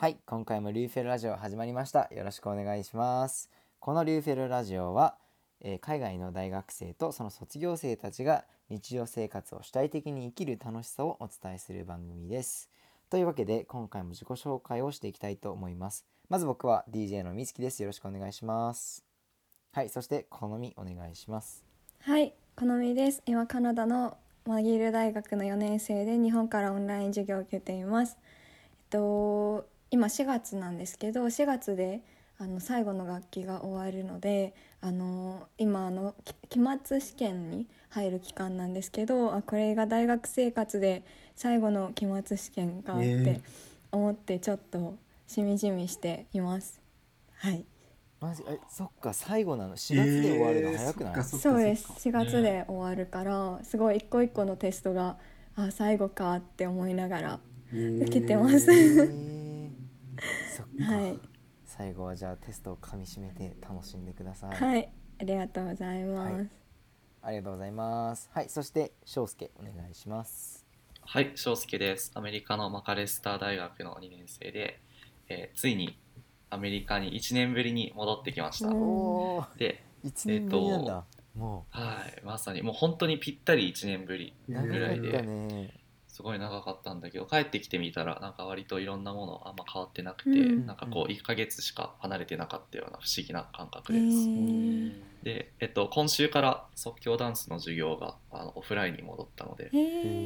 はい、今回もリューフェルラジオ始まりました。よろしくお願いします。このリューフェルラジオは、えー海外の大学生とその卒業生たちが日常生活を主体的に生きる楽しさをお伝えする番組です。というわけで、今回も自己紹介をしていきたいと思います。まず僕は DJ のみつきです。よろしくお願いします。はい、そして好みお願いします。はい、好みです。今カナダのマギール大学の4年生で日本からオンライン授業を受けています。えっと今4月なんですけど、4月であの最後の学期が終わるので、あの今あのき期末試験に入る期間なんですけど、あこれが大学生活で最後の期末試験かっえて思ってちょっとしみじみしています。はい。マジ？えそっか最後なの？4月で終わるの早くない、えーそそうです。そっか。4月で終わるからすごい一個一個のテストがあ最後かって思いながら受けてます。え ー そっか、はい。最後はじゃあテストをかみしめて楽しんでください、はい。ありがとうございます、はい。ありがとうございます。はい。そして翔介お願いします。はい、翔介です。アメリカのマカレスター大学の2年生で、えーついにアメリカに1年ぶりに戻ってきました。で、1年ぶりなんだ、もはい、まさにもう本当にぴったり1年ぶりうえーぐらい長かったで、ねすごい長かったんだけど、帰ってきてみたら、なんか割といろんなものあんま変わってなくて、うん。なんかこう1ヶ月しか離れてなかったような不思議な感覚へです。ー。で、えっと、今週から即興ダンスの授業があのオフラインに戻ったので、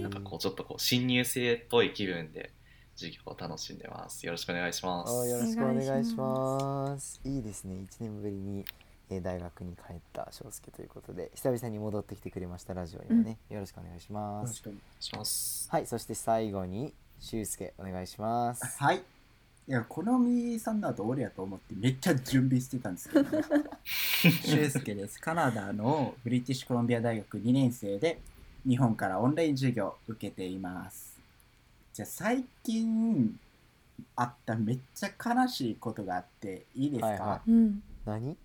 なんかこうちょっとこう新入生っぽい気分で授業を楽しんでます。よろしくお願いします。およろしくお願いしお願いします。いいですね。1年ぶりにえー大学に帰った翔介ということで久々に戻ってきてくれましたラジオにもね、よろしくお願いします。確かにお願いします。はいそして最後に俊介お願いします。はい。いや好みさんだと俺やと思ってめっちゃ準備してたんですけど、ね、俊介です。カナダのブリティッシュコロンビア大学2年生で日本からオンライン授業を受けています。じゃあ最近あっためっちゃ悲しいことがあっていいですか、はいはうん。何？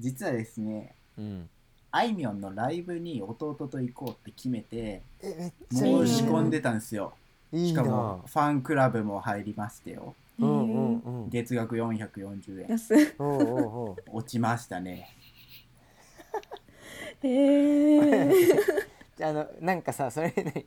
実はですねうん。あいみょんのライブに弟と行こうって決めてえめっちゃいい申し込んでたんですよ。いいな。しかもファンクラブも入りましてよ。うんうんへうん月額440円。ー安いおうおうおう。落ちましたね。へー。じゃああのなんかさそれね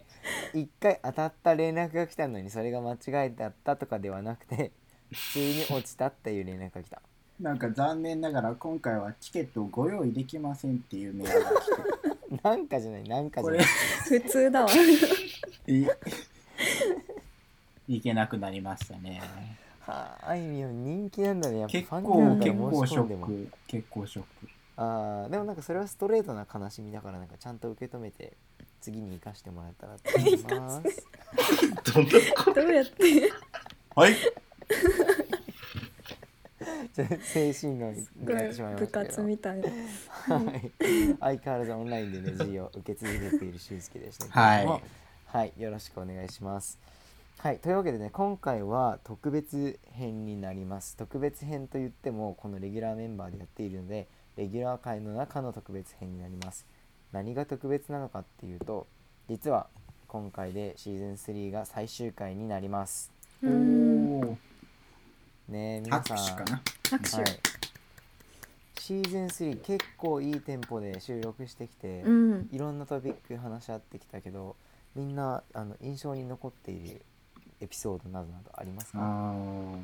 一回当たった連絡が来たのにそれが間違いだったとかではなくて普通に落ちたっていう連絡が来たなんか残念ながら今回はチケットをご用意できませんっていうメールが来て。なんかじゃないなんかじゃない。普通だわ。いいけなくなりましたね。はああいみょん人気なんだね。やっぱ結ファン構結構ショック結構ショック。あーでもなんかそれはストレートな悲しみだからなんかちゃんと受け止めて次に生かしてもらえたらと思います。どんなこどうやって？はい？精神論になってしまいま部したけど。活みたいな。はい、相変わらずオンラインでね授業を受け続けている俊介でしたけれども。はい。はい、よろしくお願いします。はい、というわけでね今回は特別編になります。特別編といってもこのレギュラーメンバーでやっているのでレギュラー回の中の特別編になります。何が特別なのかっていうと実は今回でシーズン3が最終回になりますねえ皆拍さん。手かな。拍手、はい、シーズン3結構いいテンポで収録してきて、うん。いろんなトピック話し合ってきたけどみんなあの印象に残っているエピソードなどなどありますあかー。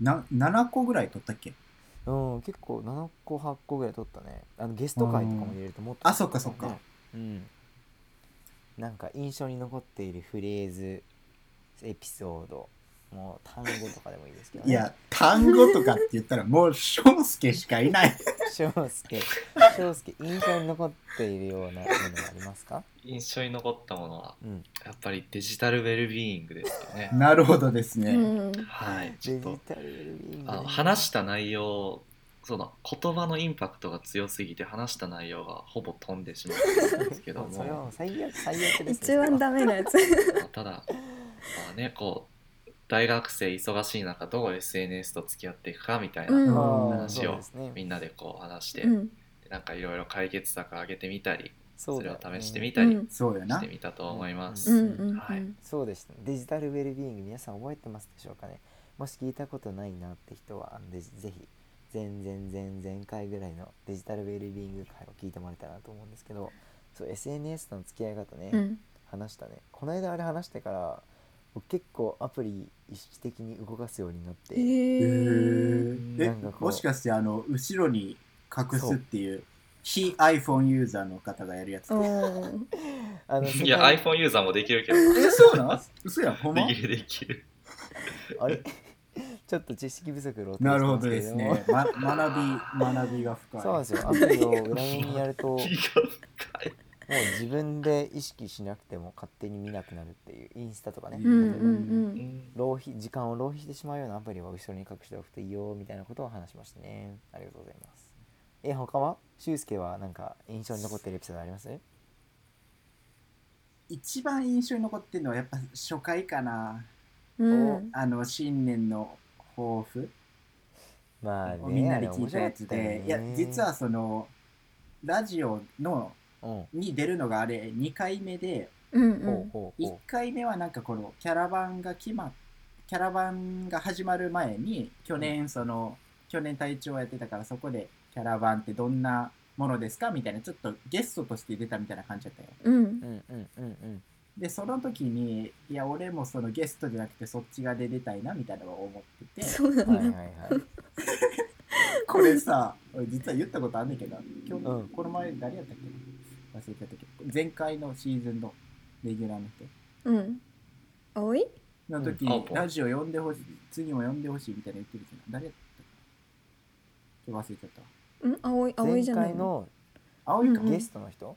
な7個ぐらい取ったっけ？うん結構7個8個ぐらい撮ったね。あのゲスト会とかも入れるともっとあそっかそっか。うん。なんか印象に残っているフレーズエピソードもう単語とかでもいいですけどね。いや単語とかって言ったらもう翔介しかいない。翔介。翔介印象に残っているようなものがありますか？印象に残ったものはうん。やっぱりデジタルウェルビーイングですよね。なるほどですね、うん。はい、ちょデジっとタルウェルビーイング。ねあの話した内容その言葉のインパクトが強すぎて話した内容がほぼ飛んでしまったんですけど それは最悪最悪です一番ダメなやつ。まあただ、まあね、こう大学生忙しい中どう SNS と付き合っていくかみたいなうん。話をね。みんなでこう話して、うん。なんかいろいろ解決策上げてみたりそれを試してみたりしてみたと思います。そうでしたね。デジタルウェルビーイング皆さん覚えてますでしょうかね。もし聞いたことないなって人はぜぜひ前々前々回ぐらいのデジタルウェルビーイング会を聞いてもらえたらなと思うんですけどそう SNS との付き合い方ね、うん。話したね。この間あれ話してから僕結構アプリ意識的に動かすようになって、えなんかこうもしかしてあの後ろに隠すっていう非 iPhone ユーザーの方がやるやつ あのいや、iPhone ユーザーもできるけど、えそうなん？嘘やんほんま？できるできる。あれ？ちょっと知識不足露呈してなるほどですもね、ま、学び学びが深い。そうなんですよ。アプリを裏面にやるともう。自分で意識しなくても勝手に見なくなるっていうインスタとかね、うんうんううんん浪費時間を浪費してしまうようなアプリは後ろに隠しておくといいよみたいなことを話しましたね。ありがとうございます。え他は？俊介はなんか印象に残ってるエピソードあります？一番印象に残ってるのはやっぱ初回かな。うん。あの新年の抱負。まあねをみんなで聞いたやつで、いや実はそのラジオのうんに出るのがあれ2回目でうんうほうんほう。1ほ回目はなんかこのキャラバンが決まっキャラバンが始まる前に去年その、去年隊長やってたからそこでキャラバンってどんなものですかみたいなちょっとゲストとして出たみたいな感じだったよ。うん。ううんうんうんうん。でその時にいや俺もそのゲストじゃなくてそっちが出出たいなみたいなのを思ってて。そうなんだはいはいはい。これさ俺実は言ったことあんねんけど今日、うん。この前誰やったっけな？忘れちゃったけど前回のシーズンのレギュラーの人。うん。葵？の時にうん。あラジオ呼んでほしい次も呼んでほしいみたいな言ってるじゃん。誰やったっけ？今日忘れちゃったわ。うん葵葵前じゃない回の青いか、うんゲストの人、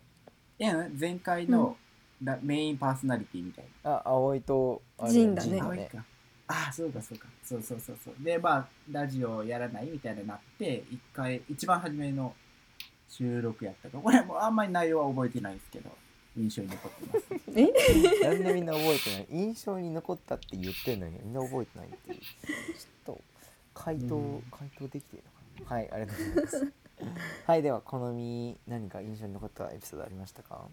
いや前回の、ラメインパーソナリティみたいあ葵とあれジンだね。な、ジン青いか。ああそうかそうか。そうそうそうそう。でまあラジオやらないみたいになって一回一番初めの収録やったか。これもうあんまり内容は覚えてないんですけど。印象に残ってます。え？なんでみんな覚えてない？印象に残ったって言ってんのに。みんな覚えてないっていう。ちょっと回答、うん。回答できてるのかな。はいありがとうございます。はいでは好み何か印象に残ったエピソードありましたか？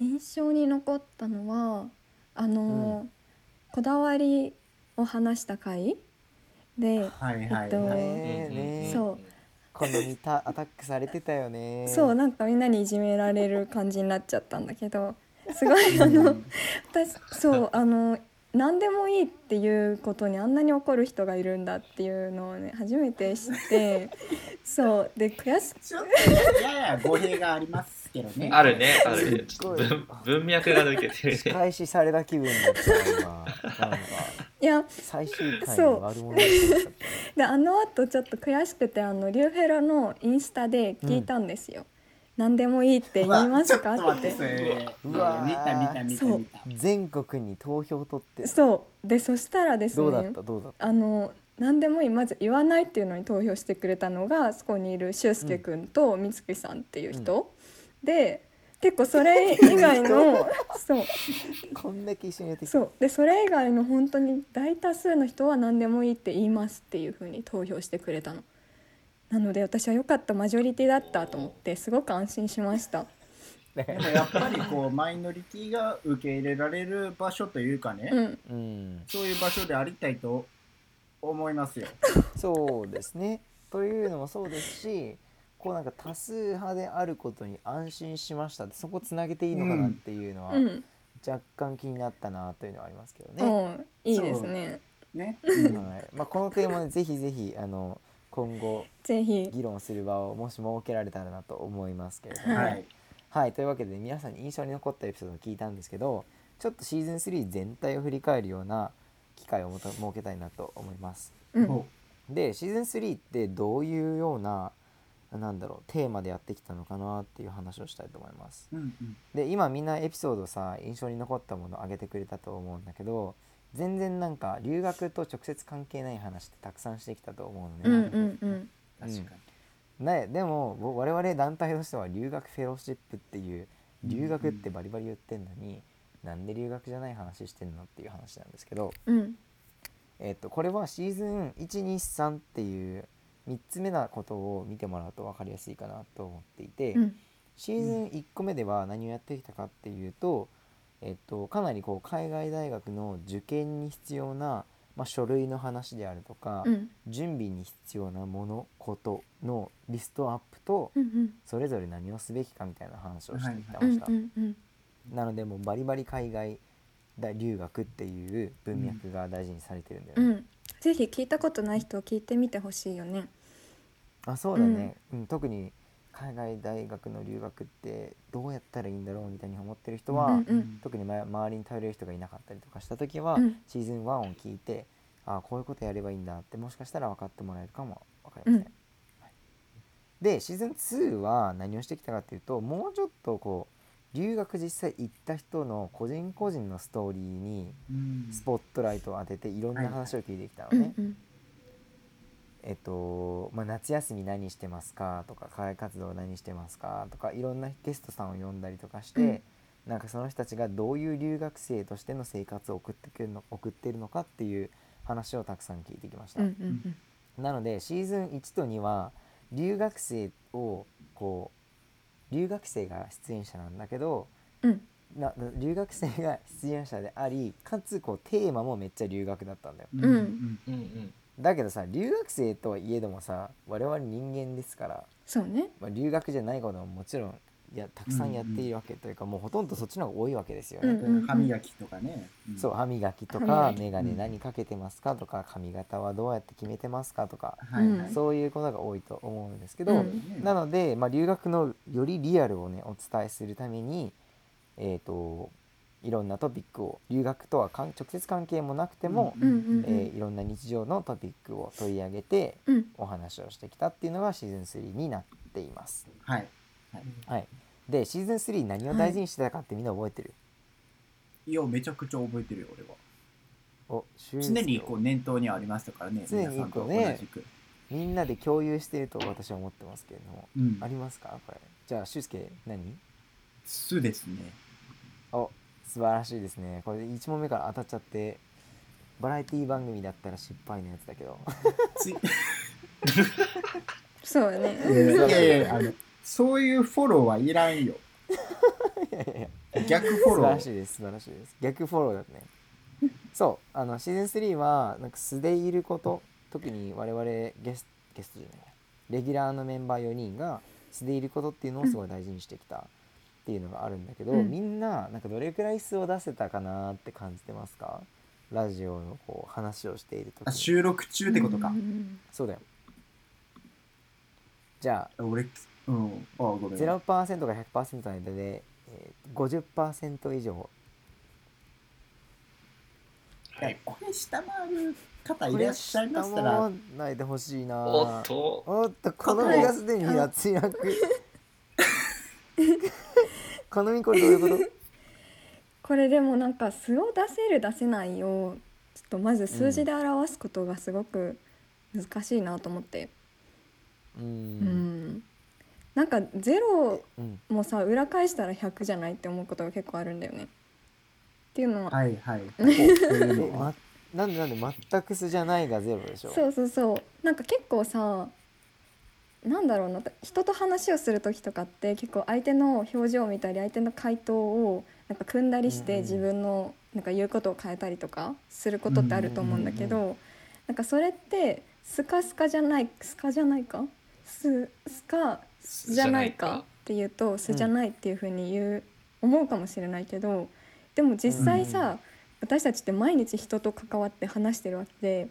印象に残ったのはあの、こだわりを話した回で、はいはいえっとはい、ねそう好みたアタックされてたよね。そうなんかみんなにいじめられる感じになっちゃったんだけどすごいあの私そうあの何でもいいっていうことにあんなに怒る人がいるんだっていうのをね初めて知って そうで悔しちょっとやや語弊がありますけどねあるね、あるね。文文脈が抜けてる仕ね。返しされた気分だった今なんかいや最終回そうの悪者であのあとちょっと悔しくてあのリューフェラのインスタで聞いたんですよ。何でもいいって言いますか？ってうわー。見た見た見た見た。全国に投票取ってそう。でそしたらですどうだっねた？どうだった？あの何でもいいまず言わないっていうのに投票してくれたのがそこにいる俊介くん。と美月さんっていう人、で結構それ以外の そう。こんだけ一緒にやってきた。そう。でそれ以外の本当に大多数の人は何でもいいって言いますっていう風に投票してくれたのなので私は良かったマジョリティだったと思ってすごく安心しました。でもやっぱりこうマイノリティが受け入れられる場所というかね、うん。うん。そういう場所でありたいと思いますよ。そうですね。というのもそうですしこうなんか多数派であることに安心しました。ってそこつなげていいのかなっていうのはうん、若干気になったなというのはありますけどね。うん、いいですね。ね。はい。まあ、このテーマでぜひぜひあの今後ぜひ議論する場をもし設けられたらなと思いますけれども、ははいい。はい、というわけで皆さんに印象に残ったエピソードを聞いたんですけどちょっとシーズン3全体を振り返るような機会をもと設けたいなと思います。うんほでシーズン3ってどういうようななんだろうテーマでやってきたのかなっていう話をしたいと思います。う。うんうん。で今みんなエピソードさ印象に残ったものを挙げてくれたと思うんだけど全然なんか留学と直接関係ない話ってたくさんしてきたと思うのね。うんうんうん確かに。ね、でもぼ我々団体としては留学フェローシップっていう留学ってバリバリ言ってんのに、なんで留学じゃない話してんのっていう話なんですけど、うんえっとこれはシーズン123っていう3つ目なことを見てもらうと分かりやすいかなと思っていて、うんシーズン1個目では何をやってきたかっていうと、えっと、かなりこう海外大学の受験に必要なまあ、書類の話であるとか、うん。準備に必要なものことのリストアップとうんうん。それぞれ何をすべきかみたいな話をしていました、うんうんなのでもうバリバリ海外大留学っていう文脈が大事にされてるんだよね、うん。ぜひ聞いたことない人を聞いてみてほしいよね。あそうだね、うん特に海外大学の留学ってどうやったらいいんだろうみたいに思ってる人は、うんうん。特にま周りに頼れる人がいなかったりとかした時は、うん。シーズン1を聞いてあこういうことやればいいんだってもしかしたら分かってもらえるかも。分かりません、うん。はい。でシーズン2は何をしてきたかっていうともうちょっとこう留学実際行った人の個人個人のストーリーにうん。スポットライトを当てていろんな話を聞いてきたのね、うんうんえっとまあ、夏休み何してますか？とか課外活動何してますか？とかいろんなゲストさんを呼んだりとかして、なんかその人たちがどういう留学生としての生活を送ってくるの送ってるのかっていう話をたくさん聞いてきました、うんうんなのでシーズン1と2は留学生をこう留学生が出演者なんだけどうん。な留学生が出演者でありかつこうテーマもめっちゃ留学だったんだよ。うんうんうんうんだけどさ留学生とはいえどもさ我々人間ですからそうね。まあ、留学じゃないことももちろんいやたくさんやっているわけというか、もうほとんどそっちの方が多いわけですよね。うんうん歯磨きとかね、ん。そう歯磨きと歯か眼鏡何かけてますかとか髪型はどうやって決めてますかとか、はいはい、そういうことが多いと思うんですけど、うん。なので、まあ、留学のよりリアルをねお伝えするために、えー、といろんなトピックを留学とはかん直接関係もなくても、うんうんうんえーいろんな日常のトピックを取り上げてうん。お話をしてきたっていうのがシーズン3になっています。はい。はい、でシーズン3何を大事にしてたかってみんな覚えてる、いやめちゃくちゃ覚えてるよ俺は。お修常にこう念頭にはありましたからね常に皆さんと同こうねじく、みんなで共有していると私は思ってますけれども、うん。ありますか？これ。じゃあ俊介何？すですね。お素晴らしいですね。これ1問目から当たっちゃってバラエティ番組だったら失敗のやつだけど。そうだね。いやいやいやあのそういうフォローはいらんよ。いやいや逆フォ素晴ローらしいです素晴らしいです。逆フォローだね。そうあのシーズン3はなんか素でいること特に我々ゲスゲストじゃないや。レギュラーのメンバー4人が素でいることっていうのをすごい大事にしてきたっていうのがあるんだけど、うん。みんななんかどれくらい素を出せたかなって感じてますか？ラジオのこう話をしている時収録中ってことか、うんそうだよ。じゃあ俺うん。あごめん。0%から100%の間で、えー、50%以上。い。やこれ下回る方いらっしゃいましたら。下回んないでほしいな。おっと。おっとこの身がすでに脱落 この身これどういうこと？これでもなんか素を出せる出せないをちょっとまず数字で表すことがすごく難しいなと思って。ううん。んなんかゼロうんもさ裏返したら100じゃないって思うことが結構あるんだよね。っていうのは、はいはい。なんでなんで全く素じゃないがゼロでしょ？そうそうそう。なんか結構さなんだろうな人と話をする時とかって結構相手の表情を見たり相手の回答をなんか組んだりして自分のなんか言うことを変えたりとかすることってあると思うんだけうんどなんかそれってスカスカじゃないスカじゃないか？ススカじゃないかっていうと素じゃないっていうふうに言う、思うかもしれないけどでも実際さ、私たちって毎日人と関わって話してるわけで。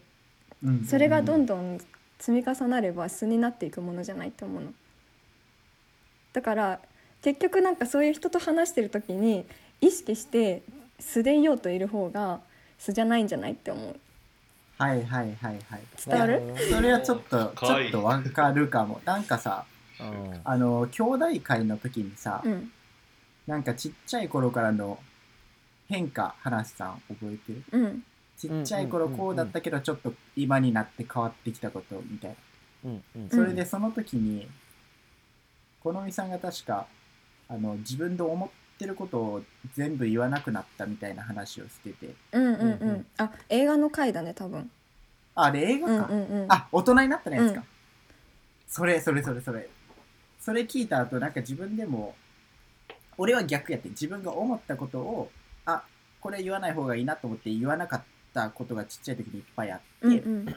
うん。それがどんどん積み重なれば素になっていくものじゃないと思うの。だから結局なんかそういう人と話してる時に意識して素でいようといる方が素じゃないんじゃないって思う。はいはいはいはい。伝わる？それはちょっとちょっとわかるかも。なんかさどうん。あの兄弟会の時にさ、うん。なんかちっちゃい頃からの変化話さん覚えてる？うんちっちゃい頃こうだったけどちょっと今になって変わってきたことみたいな。うんうん。それでその時にこのみさんが確かあの自分で思ってることを全部言わなくなったみたいな話をしてて。うんうんうん、うんうんあ映画の回だね多分。ああれ映うん画か、うんうんあ大人になったやつか、うん。それそれそれそれ。それ聞いた後なんか自分でも俺は逆やって自分が思ったことをあこれ言わない方がいいなと思って言わなかっったことがちっちゃい時にいっぱいあって、うんうん。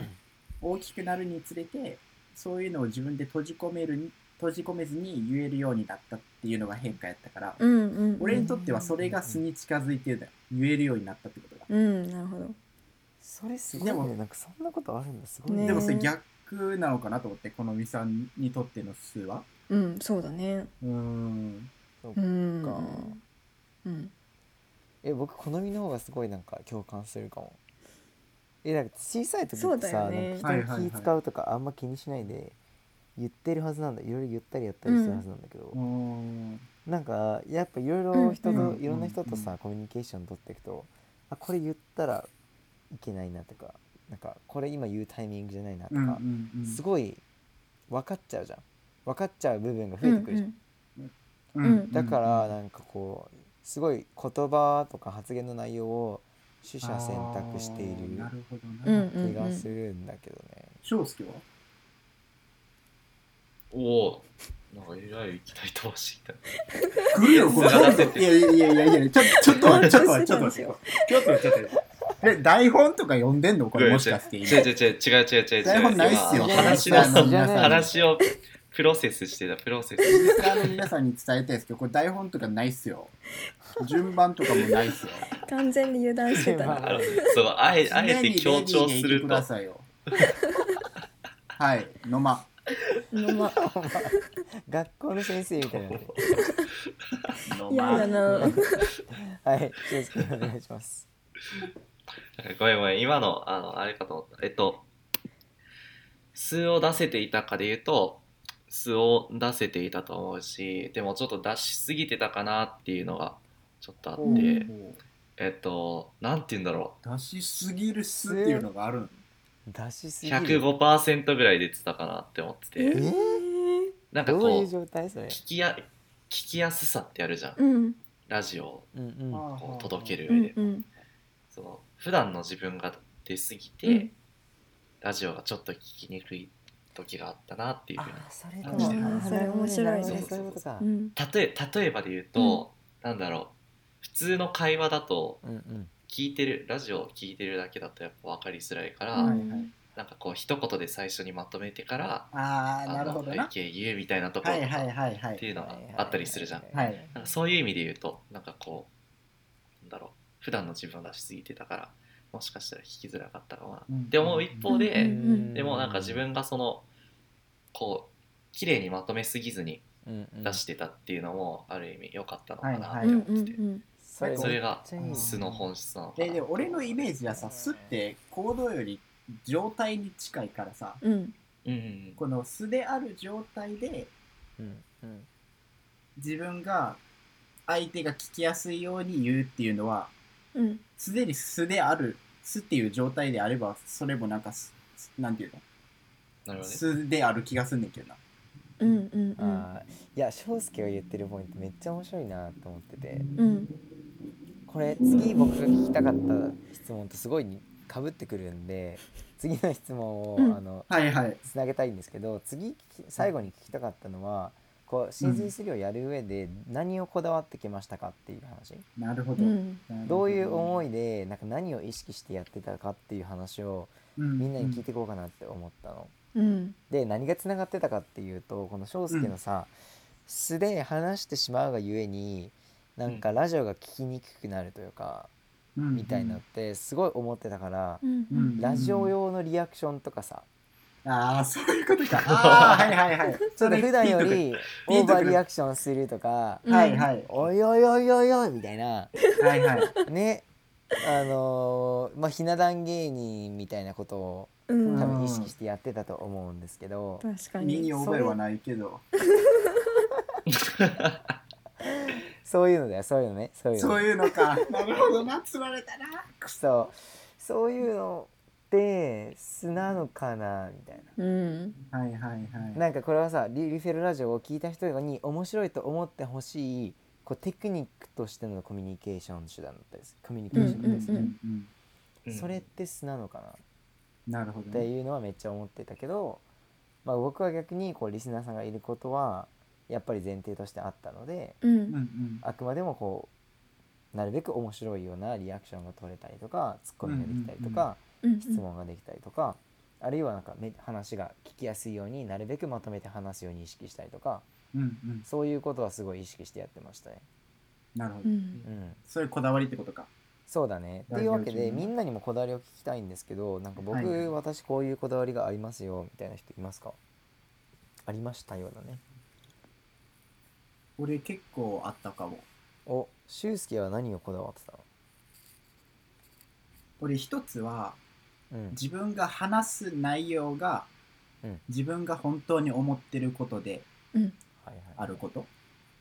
大きくなるにつれてそういうのを自分で閉じ込めるに閉じ込めずに言えるようになったっていうのが変化やったから、うんうんうん。俺にとってはそれが素に近づいてるんだよ。言えるようになったってことが、うんなるほど。それすごいでもねなんかそんなことあるんだすごいね。でもそれ逆なのかなと思ってこのみさんにとっての数は。うんそうだね。うーんうん。かうん。え僕好みの方がすごいなんか共感するかもえなんか小さい時ってさ、ね。なんか人に気使うとかあんま気にしないで言ってるはずなんだ。いろいろ言ったりやったりするはずなんだけど、うーん。なんかやっぱいろいろ人と、うん。いろんな人とうんさ、コミュニケーション取っていくとあこれ言ったらいけないなとかなんかこれ今言うタイミングじゃないなとか、うんうんうん。すごい分かっちゃうじゃん。分かっちゃう部分が増えてくるじゃん、うんうん。だからなんかこうすごい言葉とか発言の内容を取捨選択しているなるほどうんな。気がするんだけどね、翔介は？おおなんかえらい期待飛ばして来るよこれ。いやいやいやいやいやちょちょっと待ってちょっと待ってちょっと待って。ちょっちょっと待ってちょっと待って。え台本とか読んでんの？これもしかして。違う違う違う違う違う。違う違う台本ないっすよ今話の話をプロセスしてたプロセス。リスナーの皆さんに伝えたいですけどこれ台本とかないっすよ。順番とかもないっすよ。完全に油断してた。まあのそうあえあえて強調すると。ださいよ。はい。野間。のま 学校の先生みたいな嫌だなはい俊介お願いします。ごめんごめん今のあのあれかと思った。えっと数を出せていたかで言うと数を出せていたと思うしでもちょっと出しすぎてたかなっていうのがちょっとあって、うんえっとなんて言うんだろ出しすぎるすっていうのがあるの？出しすうぎる。105%ぐらい出てたかなって思ってえてー？なんかどういうこう状態それ？聞きや聞きやすさってあるじゃん。うん。ラジオをうんうん。こう届けるう上で、んうん。その普段の自分が出過ぎて、うん。ラジオがちょっと聞きにくい時があったなっていうふうにあそれかあーなるほどね。それ面白いね。そういうこと例え例えばで言うと、なんだろう。普通の会話だと聞いてるラジオを聞いてるだけだとやっぱ分かりづらいから、なんかこう一言で最初にまとめてからああなるほどな。背景言うみたいなところとかはいはいはいはい。っていうのがあったりするじゃん、そういう意味で言うとなんかこうなんだろう。普段の自分を出しすぎてたからもしかしたら聞きづらかったかな。うん。って思う一方で、うんでもなんか自分がそのこう綺麗にまとめすぎずに出してたっていうのもある意味良かったのかなってうん思ってて、うんそれが素の本質なのかなでで俺のイメージはさ素って行動より状態に近いからさうん。うんうんこの素である状態でうんうん。自分が相手が聞きやすいように言うっていうのはうんすでに素である素っていう状態であればそれもなんかすなんていうの？なるほどね。素である気がすんねんけどな。うんうんうん。あーいや翔介が言ってるポイントめっちゃ面白いなと思ってて。うん。これ次僕が聞きたかった質問とすごいかぶってくるんで次の質問を、うん。あのはいはい。つなげたいんですけど次最後に聞きたかったのはこうシーズン3をやる上で何をこだわってきましたかっていう話？なるほど、うん。ど。ういう思いいでなんか何を意識してやってたかっていう話をみんなに聞いていこうかなって思ったの。うん。で何がつながってたかっていうとこの翔介のさ、素で話してしまうがゆえになんかラジオが聞きにくくなるというか、みたいなのってすごい思ってたから、うん。うん。ラジオ用のリアクションとかさああそういうことか。ああはいはいはい。ちょっと普段よりピオーバーリアクションするとかうんはいはい「おいおいおいおいおい」みたいな。はいはい。ね。あのーまあひな壇芸人みたいなことをうん。多分意識してやってたと思うんですけど、確か身にに覚えはないけど。そう。いうのだよ。そういうのね。そういうの。そういうのか。なるほどな。つられたなそう。そういうのって素なのかなみたいうん。はいはいはい。ななんかこれはさリリフェルラジオを聞いた人に面白いと思ってほしいこうテクニックとしてのコミュニケーション手段だったりする。コミュニケーションですね、うんうんそれって素なのかななるほどねっていうのはめっちゃ思ってたけど、まあ、僕は逆にこうリスナーさんがいることはやっぱり前提としてあったのでううん。んうんあくまでもこなるべく面白いようなリアクションが取れたりとかツッコミができたりとか、うんうん質問ができたりとか、あるいはなんかめ話が聞きやすいようになるべくまとめて話すように意識したりとかうんうん。そういうことはすごい意識してやってましたね。なるほど、うん。うん、そういうこだわりってことか。そうだね。と大いうわけでみんなにもこだわりを聞きたいんですけどなんか僕、はい。はい私こういうこだわりがありますよみたいな人いますか？ありましたようだね。俺結構あったかも。お俊介は何をこだわってた俺一つはのうん。自分が話す内容が、うん。自分が本当に思ってることでうん。はいはいあること。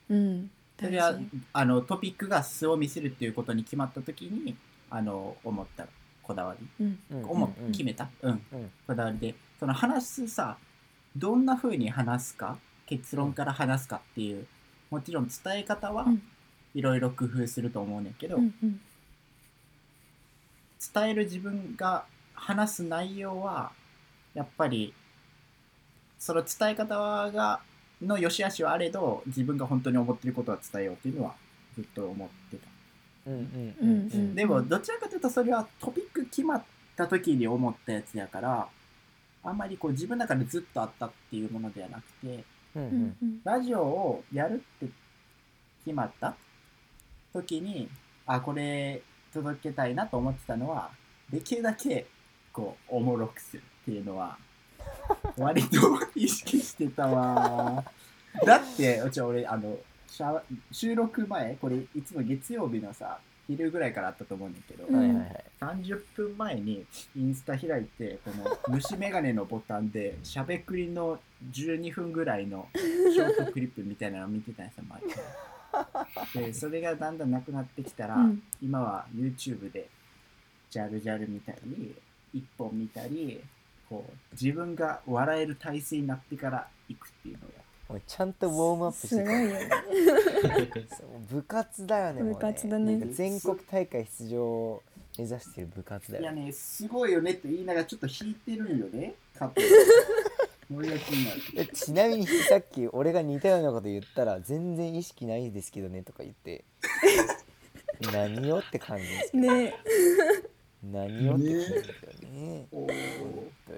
うん。それは大事。あのトピックが素を見せるっていうことに決まった時にあの思ったこだわり、うん。うん。思うん。決めた、うん。うん。こだわりで。その話すさどんな風に話すか？結論から話すかっていうもちろん伝え方はうん。いろいろ工夫すると思うねんけど、うんうん。伝える自分が話す内容はやっぱりその伝え方がの良し悪しはあれど自分が本当に思ってることは伝えようっていうのはずっと思ってた。うんうんうんうん。でもどちらかというとそれはトピック決まった時に思ったやつやからあんまりこう自分の中でずっとあったっていうものではなくてうんうん。ラジオをやるって決まった時にあこれ届けたいなと思ってたのはできるだけ個おもろくするっていうのは 割と意識してたわ。だってうち俺あの収録前これいつも月曜日のさ昼ぐらいからあったと思うんだけど、はいはいはい、30分前にインスタ開いてこの虫眼鏡のボタンでしゃべくりの12分ぐらいのショートクリップみたいなの見てたんですよ毎回。でそれがだんだんなくなってきたら、うん、今は YouTube でジャルジャルみたいに一本見たりこう自分が笑える体勢になってから行くっていうのがもちゃんとウォームアップしてた、ね、部活だよね、部活だね。全国大会出場を目指してる部活だよ、ね、いやねすごいよねって言いながらちょっと引いてるよね。カップちなみにさっき俺が似たようなこと言ったら全然意識ないですけどねとか言って。何をって感じですね。何よって感じですよね。おー本当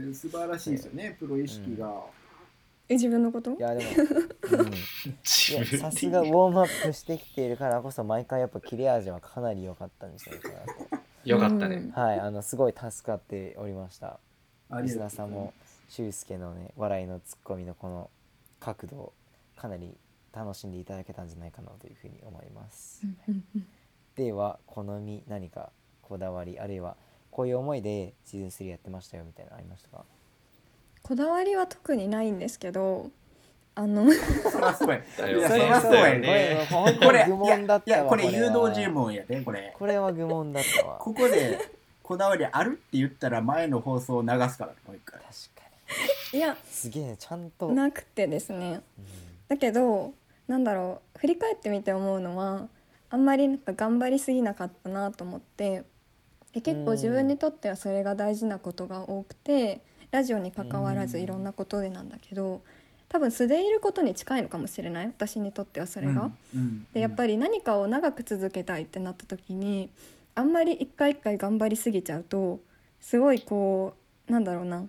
に。ね、素晴らしいですよね、プロ意識が。え自分のこと？いやでも、うん、いやさすがウォームアップしてきているからこそ毎回やっぱ切れ味はかなり良かったんじゃないかなよかったね。はいあのすごい助かっておりました。リスナーありがとうございます。さんも俊介のね笑いのツッコミのこの角度をかなり楽しんでいただけたんじゃないかなというふうに思います、うんうんうん。では好み何かこだわりあるいはこういう思いでシーズン3やってましたよみたいなのありましたか？こだわりは特にないんですけどあのそりゃそうや。ねね。これこれ、愚問だったわこれ誘は導尋問やで、これ。これは愚問だったわここで、こだわりあるって言ったら前の放送を流すから、もう一回。確かいやにすげえねちゃんと、なくてですねだけどなんだろう振り返ってみて思うのはあんまりなんか頑張りすぎなかったなと思ってで結構自分にとってはそれが大事なことが多くてラジオに関わらずうん。いろんなことでなんだけど多分素でいることに近いのかもしれない。私にとってはそれが。うん、でやっぱり何かを長く続けたいってなった時にあんまり一回一回頑張りすぎちゃうとすごいこうなんだろうな。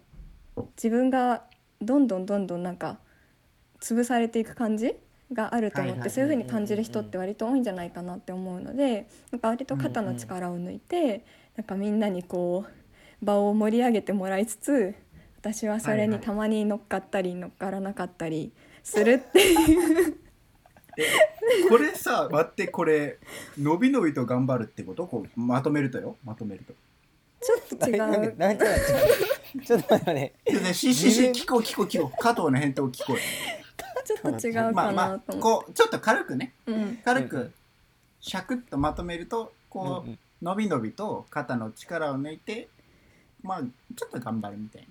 自分がどんどんどんどんなんか潰されていく感じがあると思って、はいはい。そういう風に感じる人って割と多いんじゃないかなって思うのでなんか割と肩の力を抜いて、なんかみんなにこう場を盛り上げてもらいつつ私はそれにたまに乗っかったり乗っからなかったりするっていう。これさ、待って、これ、のびのびと頑張るってこと？こうまとめるとよ、まとめると。ちょっと違う。なんかちょっと待って。ねししし、聞こう聞こう聞こう。加藤の返答を聞こうよ。ちょっと違うかまあまあ、なと思って。こう、ちょっと軽くね、うん。うんう軽く、シャクッとまとめると、こう、うんうん。のびのびと肩の力を抜いてまあちょっと頑張るみたい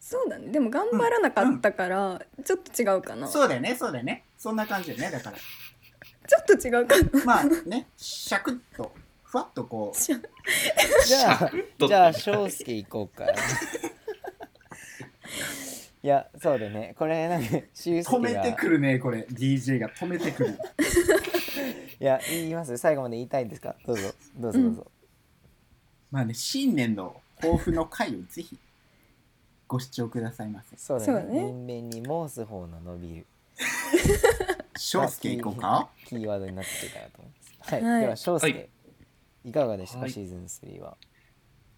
そうだね。でも頑張らなかったからちょっと違うかな、な、ちそうだよねそうだよね。そんな感じだよねだから。ょっと違うかな。まあねシャクッとふわっとこう。しゃじゃあと。じゃあ翔介行こうか いやそうだね。これなんか修止めてくるねこれ。DJ が。止めてくる。い いや言います。最後まで言いたいんですか？どうぞ。どうぞどうぞ、まあね、新年の抱負の回をぜひご視聴くださいませ。そうだね。人面に申す方の伸びる。翔介行こうか？キーワードになってくるかなと思います。はい、はい。では翔介、はい。い、かがでしたか、はい。シーズン3は。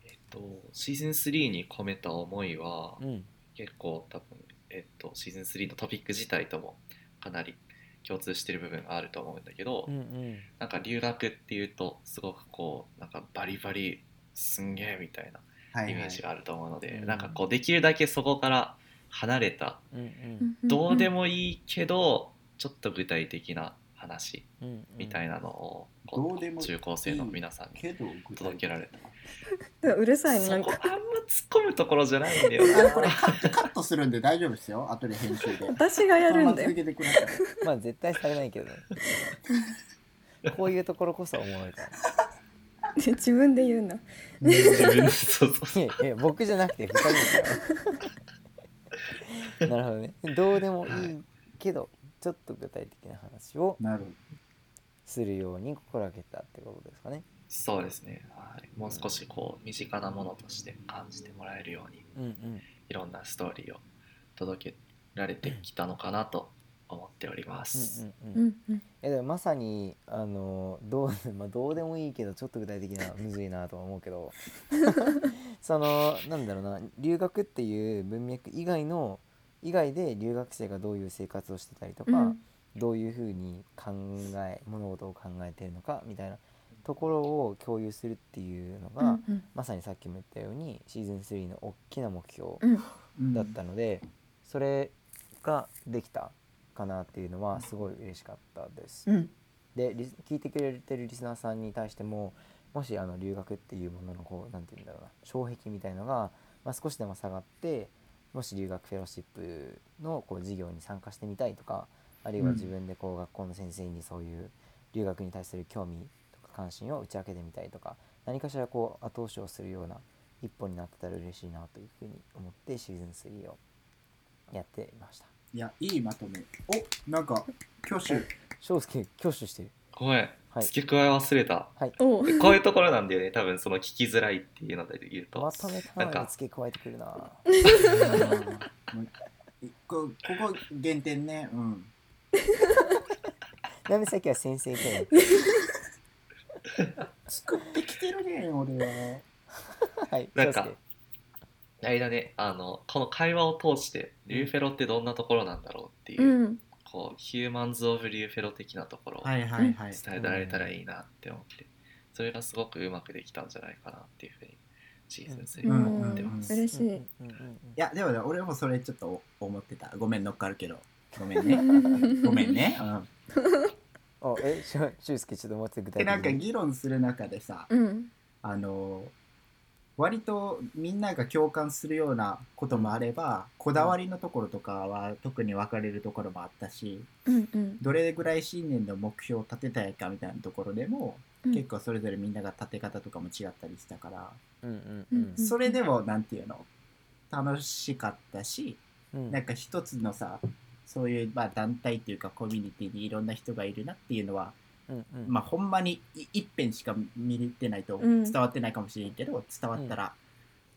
えっと、シーズン3に込めた思いは、うん結構多分、えっと、シーズン3のトピック自体ともかなり共通してる部分があると思うんだけど、うんうん。なんか留学っていうとすごくこうなんかバリバリすんげえみたいなはいはい。イメージがあると思うので、うん。なんかこうできるだけそこから離れたうんうん。どうでももいいけどちょっと具体的な話うんうんみたいなのをうでもいい中高生の皆さんに届けられた うるさいねそこあんまなんか突っ込むところじゃないんだよこれカットカットするんで大丈夫ですよ。後で編集で。私がやるんだそのまま続よけてください。まあ絶対されないけどね。こういうところこそおもろいか 自分で言うんだ自分でそうそうらいやいや僕じゃなくて2人だからなるほどね。どうでもいいけどちょっと具体的な話をなるほするように心がけたってことですかねそうですね、はい、もう少しこう身近なものとして感じてもらえるようにうんうん。いろんなストーリーを届けられてきたのかなと思っております。うんうんうん。うんうん。えでもまさにあのどう, まあ、どうでもいいけどちょっと具体的なむずいなとは思うけど。そのなんだろうな留学っていう文脈以外の以外で留学生がどういう生活をしてたりとか、うん。どういうふうに考え物事を考えてるのかみたいなところを共有するっていうのが、うんまさにさっきも言ったようにシーズン3の大きな目標だったので、それができたかなっていうのはすごい嬉しかったです。うん。でリス聞いてくれてるリスナーさんに対してももしあの留学っていうもののこうなんて言うんだろうな障壁みたいのが、まあ、少しでも下がってもし留学フェローシップのこう授業に参加してみたいとかあるいはうん自分でこう学校の先生にそういう留学に対する興味関心を打ち明けてみたいとか何かしらこう後押しをするような一歩になってたら嬉しいなというふうに思ってシーズン3をやっていました。いや、いいまとめ。おなんか、挙手。翔介挙手してる。ごめん、はい付け加え忘れた。はい。こういうところなんだよね、多分その聞きづらいっていうので言うと。まとめたのに付け加えてくるな。うん こここ減点ね。うん。なんでさっきは先生と作ってきてるね、俺は。はい。なんか翔介間ね、あの、この会話を通して、リューフェロってどんなところなんだろうっていう、うんこう、ヒューマンズ・オブ・リューフェロ的なところを。伝えられたらいいなって思って、それがすごくうまくできたんじゃないかなっていうふうに、シーズン3うんは思ってます。嬉しいうんうんうんうんいや、でもね、俺もそれちょっと思ってた。ごめん、乗っかるけど。ごめんね。ごめんね。うん。あえしゅうすけちょっともうちょっと具で、体的になんか議論する中でさ、うん。あの、割とみんなが共感するようなこともあれば、こだわりのところとかは特に分かれるところもあったし、うんうん。どれぐらい新年の目標を立てたいかみたいなところでも、うん。結構それぞれみんなが立て方とかも違ったりしたから、うん。うんうん。それでもなんていうの楽しかったし、うん。なんか一つのさそういうまあ団体っていうかコミュニティにいろんな人がいるなっていうのは、うんうん。まあほんまにい一遍しか見れてないとうん。伝わってないかもしれんけど、伝わったら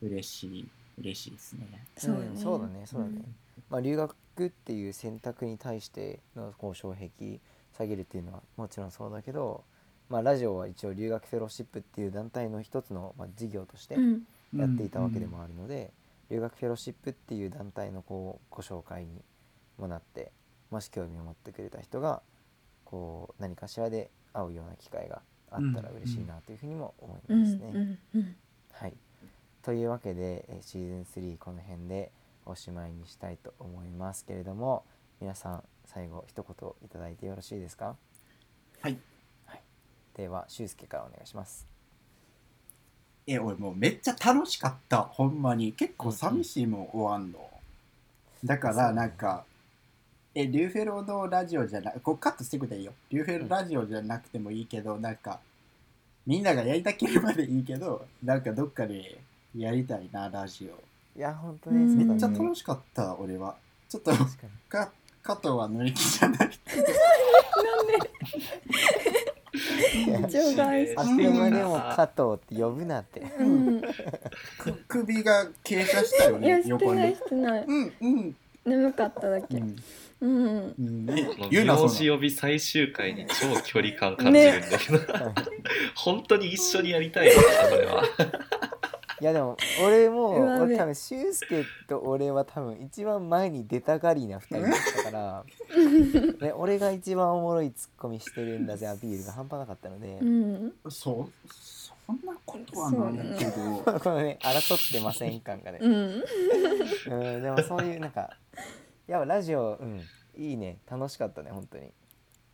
嬉しい嬉しいですね。そうだね。んそうだねそうだね、まあ、留学っていう選択に対してのこう障壁下げるっていうのはもちろんそうだけど、まあ、ラジオは一応留学フェローシップっていう団体の一つの、まあ、事業としてうん。やっていたわけでもあるので、留学フェローシップっていう団体のこうご紹介にもなってもし興味を持ってくれた人がこう何かしらで会うような機会があったら嬉しいなというふうにも思いうん。ますね。はい、というわけでえーシーズン3この辺でおしまいにしたいと思いますけれども皆さん最後一言いただいてよろしいですか？はい。はい、では俊介からお願いします。え俺もうめっちゃ楽しかった。ほんまに。結構寂しいもん終わんの。だからなんかえリューフェロのラジオじゃなこうカットしてくれていいよ。リューフェロラジオじゃなくてもいいけど、なんかみんながやりたければでいいけどなんかどっかでやりたいなラジオ。いや本当うんね。めっちゃ楽しかった俺は。ちょっと確か加藤は乗り気じゃない。除外あくまでも加藤って呼ぶなって。うん。く首が傾斜したよいやねしてない横に。してない。うんうん。眠かっただけ。うんうん。うん。うんな。名字呼び最終回に超距離感感じるんだけど、本当に一緒にやりたいなこれは。いやでも俺もうわ俺多分俊介と俺は多分一番前に出たがりな2人だったから、ね、俺が一番おもろいツッコミしてるんだぜアピールが半端なかったので、うん。そうそんなことはないけど、このね争ってません感がね、うん。うん、でもそういうなんかやっぱラジオうん。いいね。楽しかったね本当に。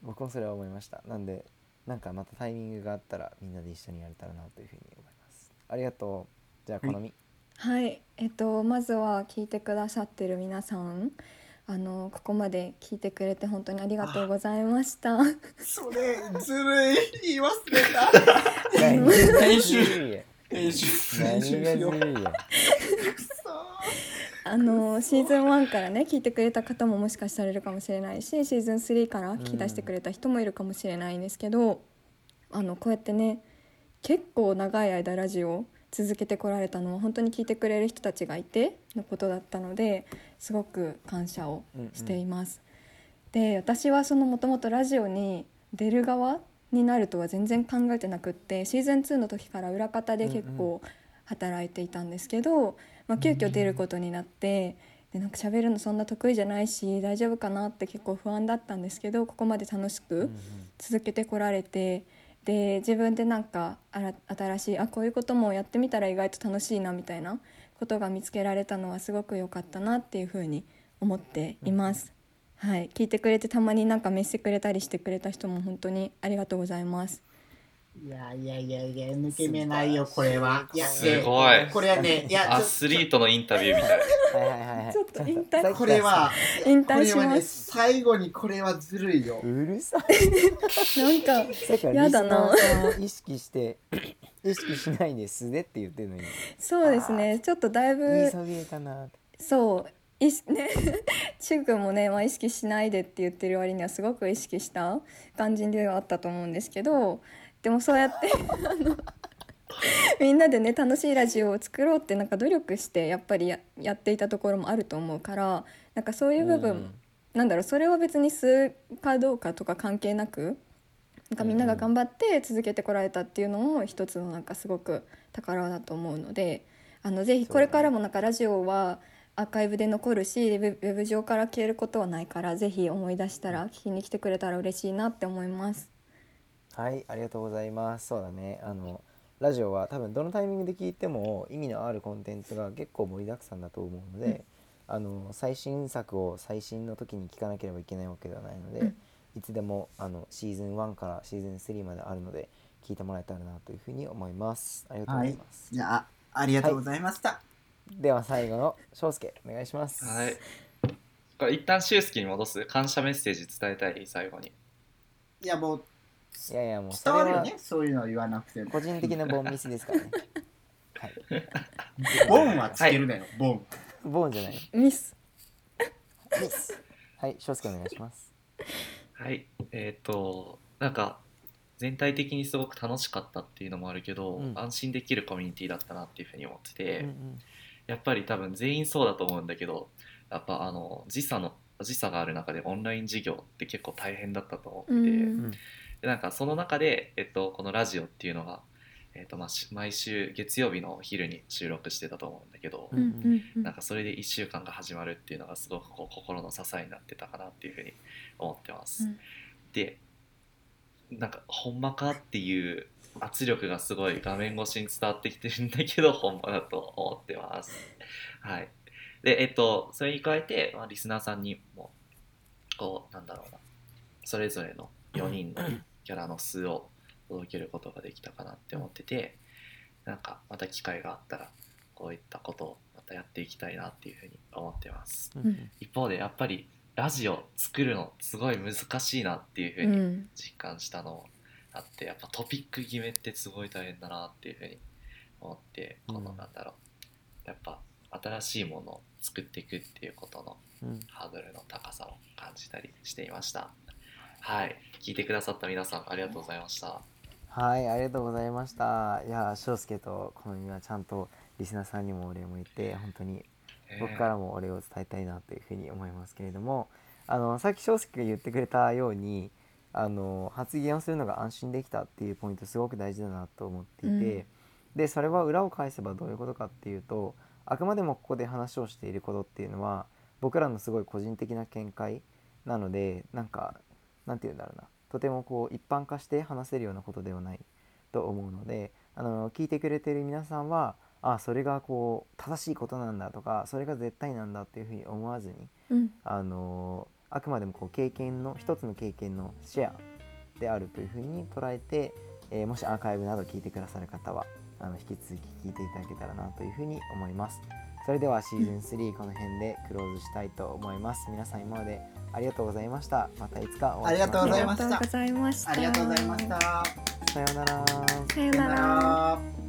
僕もそれは思いました。なんでなんかまたタイミングがあったらみんなで一緒にやれたらなというふうに思います。ありがとう。じゃあ好み、はい。えっとまずは聞いてくださってる皆さん。あのここまで聞いてくれて本当にありがとうございました。それずるい。言い忘れた。編集。編集。編何がずるいよあのシーズン1からね聞いてくれた方ももしかしたらいるかもしれないしシーズン3から聞き出してくれた人もいるかもしれないんですけど、あのこうやってね結構長い間ラジオを続けてこられたのは本当に聞いてくれる人たちがいてのことだったのですごく感謝をしています。で私はそのもともとラジオに出る側になるとは全然考えてなくってシーズン2の時から裏方で結構働いていたんですけど、まあ、急遽出ることになってでなんか喋るのそんな得意じゃないし大丈夫かなって結構不安だったんですけどここまで楽しく続けてこられてで自分でなんかあら新しいあこういうこともやってみたら意外と楽しいなみたいなことが見つけられたのはすごく良かったなっていうふうに思っています。はい、聞いてくれてたまになんかメッセくれたりしてくれた人も本当にありがとうございます。いやいやいやいや抜け目ないよこれは。いやすごい。これはねいやアスリートのインタビューみたい。はいはいはいはい。ちょっと引退これは引これはね退します。最後にこれはずるいよ。うるさい。なんかやだな。意識して 意識しないで素でって言ってるのに。そうですね。ちょっとだいぶそう。意識ね シュ君もね、まあ、意識しないでって言ってる割にはすごく意識した感じではあったと思うんですけどでもそうやって あのみんなでね楽しいラジオを作ろうってなんか努力してやっぱりややっていたところもあると思うからなんかそういう部分、うんなんだろうそれは別に吸うかどうかとか関係なくなんかみんなが頑張って続けてこられたっていうのも一つのなんかすごく宝だと思うのであのぜひこれからもなんかラジオはアーカイブで残るしウェブウェブ上から消えることはないからぜひ思い出したら聞きに来てくれたら嬉しいなって思います。はいありがとうございます。そうだね。あのラジオは多分どのタイミングで聞いても意味のあるコンテンツが結構盛りだくさんだと思うので、あの最新作を最新の時に聞かなければいけないわけではないので、うん。いつでもあのシーズン1からシーズン3まであるので聞いてもらえたらなというふうに思います。ありがとうございます、じゃあありがとうございました、では最後の翔介お願いします。はい。これ一旦シュウスキに戻す？感謝メッセージ伝えたい？最後に。いやもういやいやもうそ伝わるよれはねそういうの言わなくても。個人的なボンミスですからね。はい。ボンはつけるだよ、ボン。ボンじゃない。ミス。ミス。はい翔介お願いします。はい。えっ、と、なんか、全体的にすごく楽しかったっていうのもあるけど、うん。安心できるコミュニティだったなっていうふうに思ってて、うんうん。やっぱり多分全員そうだと思うんだけど、やっぱあの、時差の、時差がある中でオンライン授業って結構大変だったと思ってて、うんでなんかその中で、えっと、このラジオっていうのが、えっとまあ、し毎週月曜日のお昼に収録してたと思うんだけど、うんうんうんなんかそれで1週間が始まるっていうのがすごくこう心の支えになってたかなっていうふうに思ってます。うんでなんかほんまかっていう圧力がすごい画面越しに伝わってきてるんだけどほんまだと思ってます。はい、でえっとそれに加えて、まあ、リスナーさんにもこうなんだろうなそれぞれの4人のキャラの数を届けることができたかなって思っててなんかまた機会があったらこういったことをまたやっていきたいなっていうふうに思ってます。うん。一方でやっぱりラジオ作るのすごい難しいなっていうふうにうん。実感したのもあってやっぱトピック決めってすごい大変だなっていうふうに思ってこのうんなんだろう。やっぱ新しいものを作っていくっていうことのうん。ハードルの高さを感じたりしていましたはい、聞いてくださった皆さんありがとうございました。はい、ありがとうございました。いや、翔介とこのみはちゃんとリスナーさんにもお礼も言って、本当に僕からもお礼を伝えたいなというふうに思いますけれども、あのさっき翔介が言ってくれたように、あの発言をするのが安心できたっていうポイントすごく大事だなと思っていて、うんでそれは裏を返せばどういうことかっていうとあくまでもここで話をしていることっていうのは僕らのすごい個人的な見解なのでなんかなんて言うんだろうな。とてもこう一般化して話せるようなことではないと思うのであの聞いてくれてる皆さんはあそれがこう正しいことなんだとかそれが絶対なんだっていうふうに思わずにうん。あのあくまでもこう経験の一つの経験のシェアであるというふうに捉えて、えーもしアーカイブなど聞いてくださる方はあの引き続き聞いていただけたらなというふうに思いますそれではシーズン3この辺でクローズしたいと思います。皆さん今までありがとうございました。またいつかお会いしましょう。ありがとうございました。ありがとうございました。さようなら。さよなら